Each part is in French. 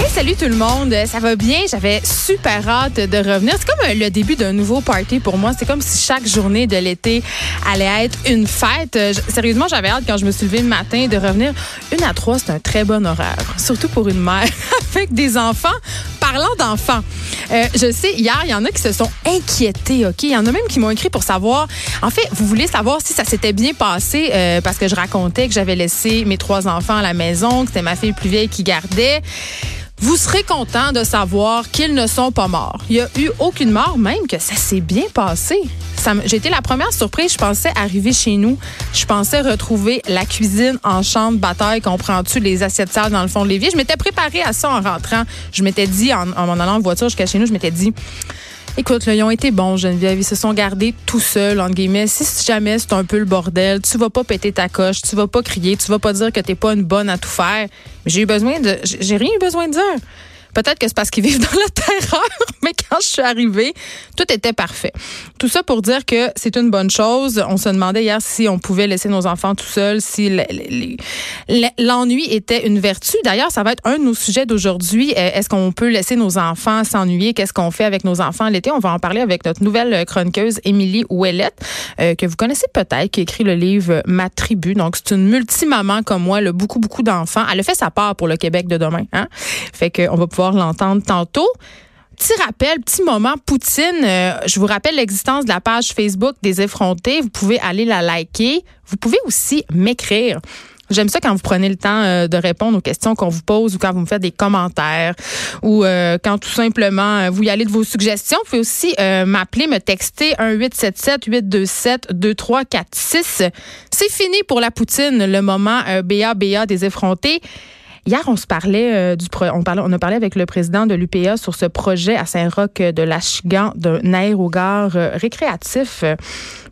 Hey, salut tout le monde, ça va bien? J'avais super hâte de revenir. C'est comme le début d'un nouveau party pour moi. C'est comme si chaque journée de l'été allait être une fête. Sérieusement, j'avais hâte quand je me suis levée le matin de revenir. Une à trois, c'est un très bon horaire, surtout pour une mère avec des enfants. Parlant d'enfants, euh, je sais, hier, il y en a qui se sont inquiétés, OK? Il y en a même qui m'ont écrit pour savoir. En fait, vous voulez savoir si ça s'était bien passé euh, parce que je racontais que j'avais laissé mes trois enfants à la maison, que c'était ma fille plus vieille qui gardait. Vous serez content de savoir qu'ils ne sont pas morts. Il n'y a eu aucune mort, même que ça s'est bien passé. J'ai été la première surprise. Je pensais arriver chez nous. Je pensais retrouver la cuisine en champ de bataille. Comprends-tu les assiettes sales dans le fond de l'évier? Je m'étais préparée à ça en rentrant. Je m'étais dit, en, en allant en voiture jusqu'à chez nous, je m'étais dit, Écoute, là, ils ont été bons, Geneviève. Ils se sont gardés tout seuls, entre guillemets. Si jamais c'est un peu le bordel, tu vas pas péter ta coche, tu vas pas crier, tu vas pas dire que t'es pas une bonne à tout faire. J'ai eu besoin de, j'ai rien eu besoin de dire. Peut-être que c'est parce qu'ils vivent dans la terreur, mais quand je suis arrivée, tout était parfait. Tout ça pour dire que c'est une bonne chose. On se demandait hier si on pouvait laisser nos enfants tout seuls, si l'ennui était une vertu. D'ailleurs, ça va être un de nos sujets d'aujourd'hui. Euh, est-ce qu'on peut laisser nos enfants s'ennuyer? Qu'est-ce qu'on fait avec nos enfants l'été? On va en parler avec notre nouvelle chroniqueuse, Émilie Ouellette, euh, que vous connaissez peut-être, qui écrit le livre Ma tribu. Donc, c'est une multi-maman comme moi, le beaucoup, beaucoup d'enfants. Elle a fait sa part pour le Québec de demain. Hein? Fait qu'on va pouvoir l'entendre tantôt. Petit rappel, petit moment, Poutine, euh, je vous rappelle l'existence de la page Facebook des effrontés. Vous pouvez aller la liker. Vous pouvez aussi m'écrire. J'aime ça quand vous prenez le temps euh, de répondre aux questions qu'on vous pose ou quand vous me faites des commentaires ou euh, quand tout simplement vous y allez de vos suggestions. Vous pouvez aussi m'appeler, me texter 1-877-827-2346. C'est fini pour la Poutine, le moment BA-BA des effrontés. Hier, on se parlait euh, du on parlait, a parlé avec le président de l'UPA sur ce projet à Saint-Roch de l'Achigan d'un aérogare euh, récréatif.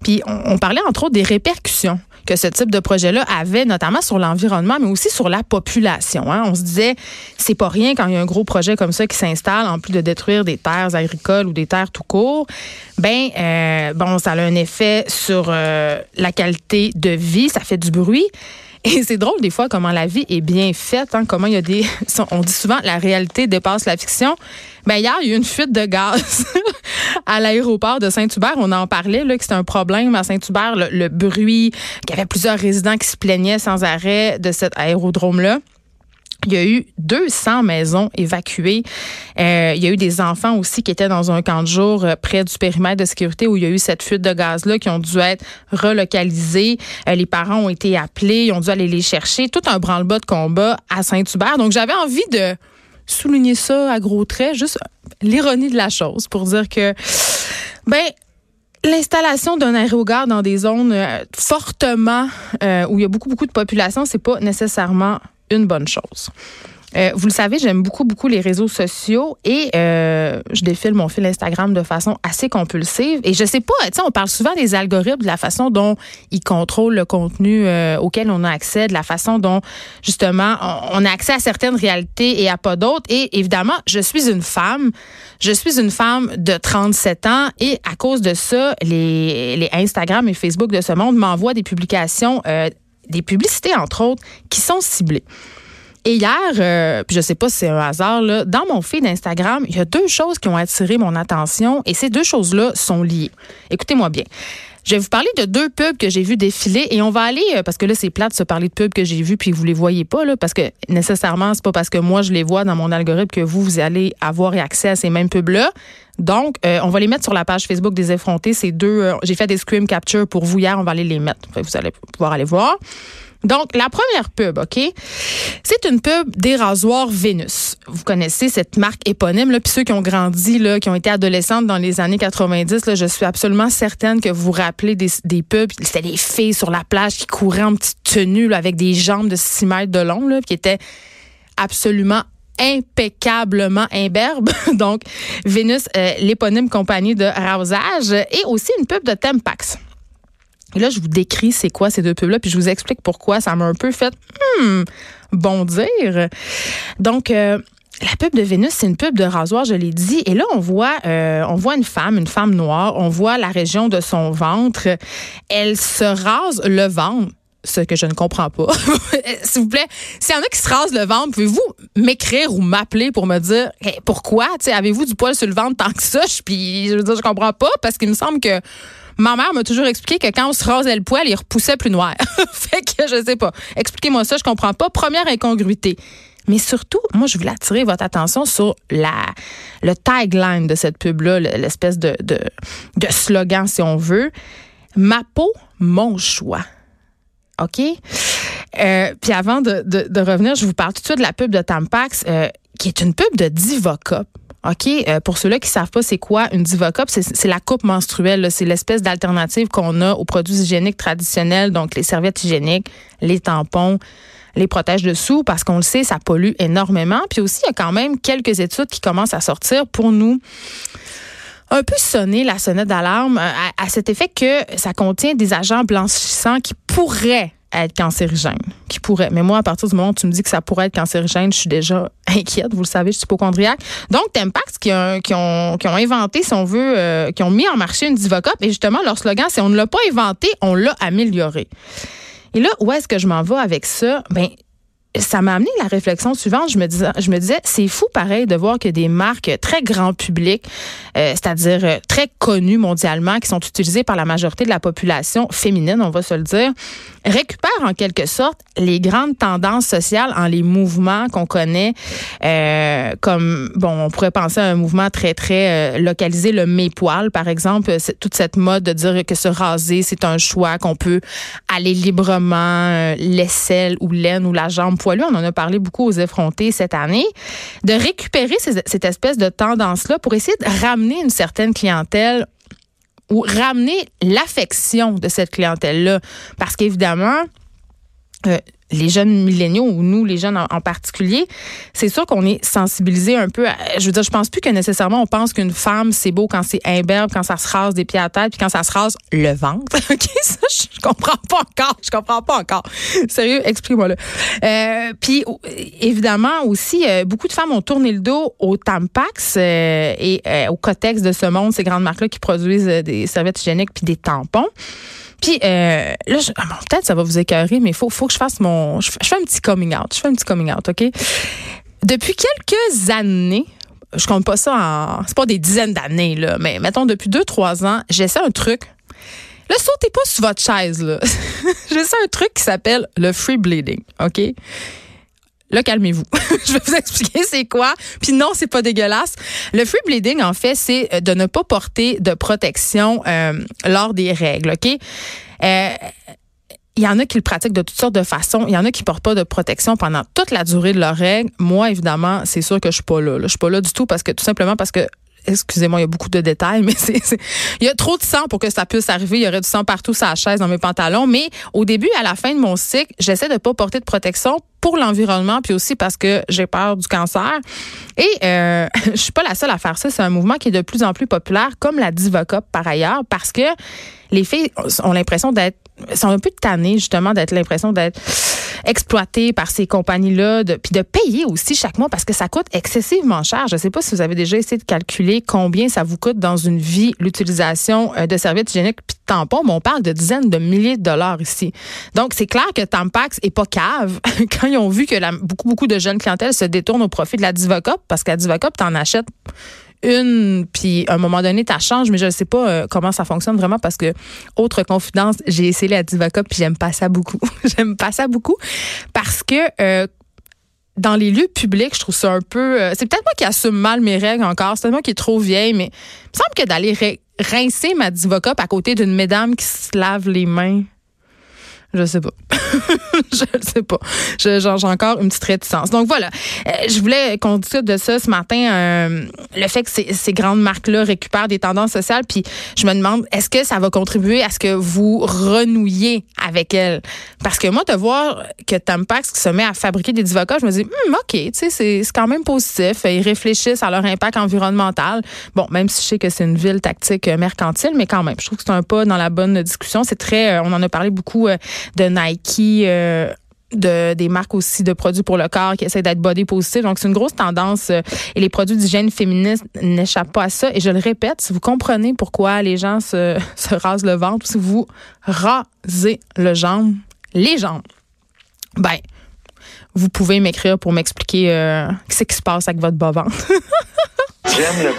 Puis on, parlait entre autres des répercussions que ce type de projet-là avait, notamment sur l'environnement, mais aussi sur la population. Hein. On se disait, c'est pas rien quand il y a un gros projet comme ça qui s'installe, en plus de détruire des terres agricoles ou des terres tout court. Ben, euh, bon, ça a un effet sur la qualité de vie, ça fait du bruit. Et c'est drôle des fois comment la vie est bien faite, hein, comment il y a des... On dit souvent la réalité dépasse la fiction. Ben hier, il y a eu une fuite de gaz à l'aéroport de Saint-Hubert. On en parlait, là, que c'était un problème à Saint-Hubert, le bruit, qu'il y avait plusieurs résidents qui se plaignaient sans arrêt de cet aérodrome-là. Il y a eu 200 maisons évacuées. Euh, il y a eu des enfants aussi qui étaient dans un camp de jour euh, près du périmètre de sécurité où il y a eu cette fuite de gaz-là qui ont dû être relocalisés. Euh, les parents ont été appelés, ils ont dû aller les chercher. Tout un branle-bas de combat à Saint-Hubert. Donc, j'avais envie de souligner ça à gros traits, juste l'ironie de la chose pour dire que, ben, L'installation d'un aérogare dans des zones fortement où il y a beaucoup beaucoup de population, c'est pas nécessairement une bonne chose. Euh, vous le savez, j'aime beaucoup, beaucoup les réseaux sociaux et euh, je défile mon fil Instagram de façon assez compulsive. Et je sais pas, tu sais, on parle souvent des algorithmes, de la façon dont ils contrôlent le contenu euh, auquel on a accès, de la façon dont, justement, on, a accès à certaines réalités et à pas d'autres. Et évidemment, je suis une femme. Je suis une femme de 37 ans et à cause de ça, les, les Instagram et Facebook de ce monde m'envoient des publications des publicités, entre autres, qui sont ciblées. Et hier, euh, puis je sais pas si c'est un hasard, là, dans mon feed d'Instagram, il y a deux choses qui ont attiré mon attention et ces deux choses-là sont liées. Écoutez-moi bien. Je vais vous parler de deux pubs que j'ai vu défiler et on va aller euh, parce que là c'est plate de se parler de pubs que j'ai vus puis vous les voyez pas là parce que nécessairement c'est pas parce que moi je les vois dans mon algorithme que vous vous allez avoir accès à ces mêmes pubs là. Donc euh, on va les mettre sur la page Facebook des effrontés, ces deux j'ai fait des screen capture pour vous hier, on va aller les mettre. Vous allez pouvoir aller voir. Donc, la première pub, OK? C'est une pub des rasoirs Vénus. Vous connaissez cette marque éponyme, là, puis ceux qui ont grandi, là, qui ont été adolescentes dans les années 90, là, je suis absolument certaine que vous vous rappelez des, pubs. C'était des filles sur la plage qui couraient en petite tenue, là, avec des jambes de 6 mètres de long, là, qui étaient absolument impeccablement imberbe. Donc, Vénus, euh, l'éponyme compagnie de rasage et aussi une pub de Tempax. Et là, je vous décris c'est quoi ces deux pubs-là, puis je vous explique pourquoi ça m'a un peu fait hmm, bondir. Donc, euh, la pub de Vénus, c'est une pub de rasoir, je l'ai dit. Et là, on voit, euh, on voit une femme, une femme noire. On voit la région de son ventre. Elle se rase le ventre ce que je ne comprends pas. S'il vous plaît, s'il y en a qui se rasent le ventre, pouvez-vous m'écrire ou m'appeler pour me dire pourquoi? Avez-vous du poil sur le ventre tant que ça? Puis je veux dire, je comprends pas parce qu'il me semble que ma mère m'a toujours expliqué que quand on se rasait le poil, il repoussait plus noir. fait que je sais pas. Expliquez-moi ça, je comprends pas. Première incongruité. Mais surtout, moi, je voulais attirer votre attention sur la, le tagline de cette pub-là, l'espèce de, de, slogan, si on veut. Ma peau, mon choix. OK? Euh, puis avant de, de, revenir, je vous parle tout de suite de la pub de Tampax, euh, qui est une pub de Divocop. OK, euh, pour ceux-là qui savent pas c'est quoi une Divocop, c'est la coupe menstruelle, c'est l'espèce d'alternative qu'on a aux produits hygiéniques traditionnels, donc les serviettes hygiéniques, les tampons, les protèges dessous parce qu'on le sait, ça pollue énormément. Puis aussi, il y a quand même quelques études qui commencent à sortir pour nous un peu sonner la sonnette d'alarme à, à, cet effet que ça contient des agents blanchissants qui pourraient être cancérigènes, qui pourraient. Mais moi, à partir du moment où tu me dis que ça pourrait être cancérigène, je suis déjà inquiète. Vous le savez, je suis hypochondriaque. Donc, Tempax, qui, qui, ont, qui ont inventé, si on veut, euh, qui ont mis en marché une Divocop, et justement, leur slogan, c'est on ne l'a pas inventé, on l'a amélioré. Et là, où est-ce que je m'en vais avec ça? Ben, ça m'a amené la réflexion suivante. Je me disais, je me disais, c'est fou pareil de voir que des marques très grand public, euh, c'est-à-dire euh, très connues mondialement, qui sont utilisées par la majorité de la population féminine, on va se le dire, récupèrent en quelque sorte les grandes tendances sociales en les mouvements qu'on connaît, euh, comme bon, on pourrait penser à un mouvement très très localisé, le mépoil par exemple, toute cette mode de dire que se raser c'est un choix, qu'on peut aller librement, l'aisselle ou l'aine ou la jambe on en a parlé beaucoup aux effrontés cette année, de récupérer cette espèce de tendance-là pour essayer de ramener une certaine clientèle ou ramener l'affection de cette clientèle-là. Parce qu'évidemment, euh, les jeunes milléniaux ou nous, les jeunes en, particulier, c'est sûr qu'on est sensibilisé un peu. Je veux dire, je pense plus que nécessairement on pense qu'une femme c'est beau quand c'est imberbe, quand ça se rase des pieds à tête, puis quand ça se rase le ventre. ok, ça je comprends pas encore. Je comprends pas encore. Sérieux, explique-moi le. Euh, puis évidemment aussi, euh, beaucoup de femmes ont tourné le dos au Tampax euh, et au Cotex de ce monde, ces grandes marques là qui produisent des serviettes hygiéniques puis des tampons. Puis euh, là, ah, peut-être ça va vous écœurer, mais il faut, faut que je fasse mon. Je, fais un petit coming out. Je fais un petit coming out, OK? Depuis quelques années, je compte pas ça en. C'est pas des dizaines d'années, là, mais mettons depuis deux, trois ans, j'essaie un truc. Là, sautez pas sur votre chaise, là. j'essaie un truc qui s'appelle le free bleeding, OK? Là, calmez-vous. je vais vous expliquer c'est quoi. Puis non, c'est pas dégueulasse. Le free bleeding, en fait, c'est euh, de ne pas porter de protection euh, lors des règles, OK? Euh, il y en a qui le pratiquent de toutes sortes de façons. Il y en a qui portent pas de protection pendant toute la durée de leur règle. Moi, évidemment, c'est sûr que je suis pas là, là. Je suis pas là du tout parce que tout simplement parce que excusez-moi, il y a beaucoup de détails, mais c'est, il y a trop de sang pour que ça puisse arriver. Il y aurait du sang partout sur la chaise, dans mes pantalons. Mais au début, à la fin de mon cycle, j'essaie de pas porter de protection pour l'environnement, puis aussi parce que j'ai peur du cancer. Et euh, je suis pas la seule à faire ça. C'est un mouvement qui est de plus en plus populaire, comme la Divocop par ailleurs, parce que les filles ont l'impression d'être, sont un peu tannées justement d'être l'impression d'être exploitées par ces compagnies-là, puis de payer aussi chaque mois parce que ça coûte excessivement cher. Je ne sais pas si vous avez déjà essayé de calculer combien ça vous coûte dans une vie l'utilisation euh, de serviettes hygiéniques puis de tampons, mais on parle de dizaines de milliers de dollars ici. Donc c'est clair que Tampax est pas cave quand ils ont vu que beaucoup beaucoup de jeunes clientèles se détournent au profit de la Divocop parce qu'à Divocop en achètes une, puis à un moment donné, ça change, mais je ne sais pas euh, comment ça fonctionne vraiment parce que, autre confidence, j'ai essayé la Divacop puis j'aime pas ça beaucoup. j'aime pas ça beaucoup parce que euh, dans les lieux publics, je trouve ça un peu. Euh, c'est peut-être moi qui assume mal mes règles encore. C'est moi qui est trop vieille, mais il me semble que d'aller rincer ma Divocop à côté d'une mesdames qui se lave les mains, je sais pas. je ne sais pas. J'ai encore une petite réticence. Donc voilà, euh, je voulais qu'on discute de ça ce matin. Euh, le fait que ces, grandes marques-là récupèrent des tendances sociales, puis je me demande, est-ce que ça va contribuer à ce que vous renouiez avec elles? Parce que moi, de voir que Tampax se met à fabriquer des divocats, je me dis, hmm, OK, tu sais, c'est quand même positif. Ils réfléchissent à leur impact environnemental. Bon, même si je sais que c'est une ville tactique mercantile, mais quand même, je trouve que c'est un pas dans la bonne discussion. C'est très, euh, on en a parlé beaucoup de Nike euh, de, des marques aussi de produits pour le corps qui essaient d'être body positive. Donc, c'est une grosse tendance euh, et les produits d'hygiène féministe n'échappent pas à ça. Et je le répète, si vous comprenez pourquoi les gens se, se rasent le ventre, si vous rasez le jambe, les jambes, ben, vous pouvez m'écrire pour m'expliquer euh, ce qui se passe avec votre bas ventre. J'aime le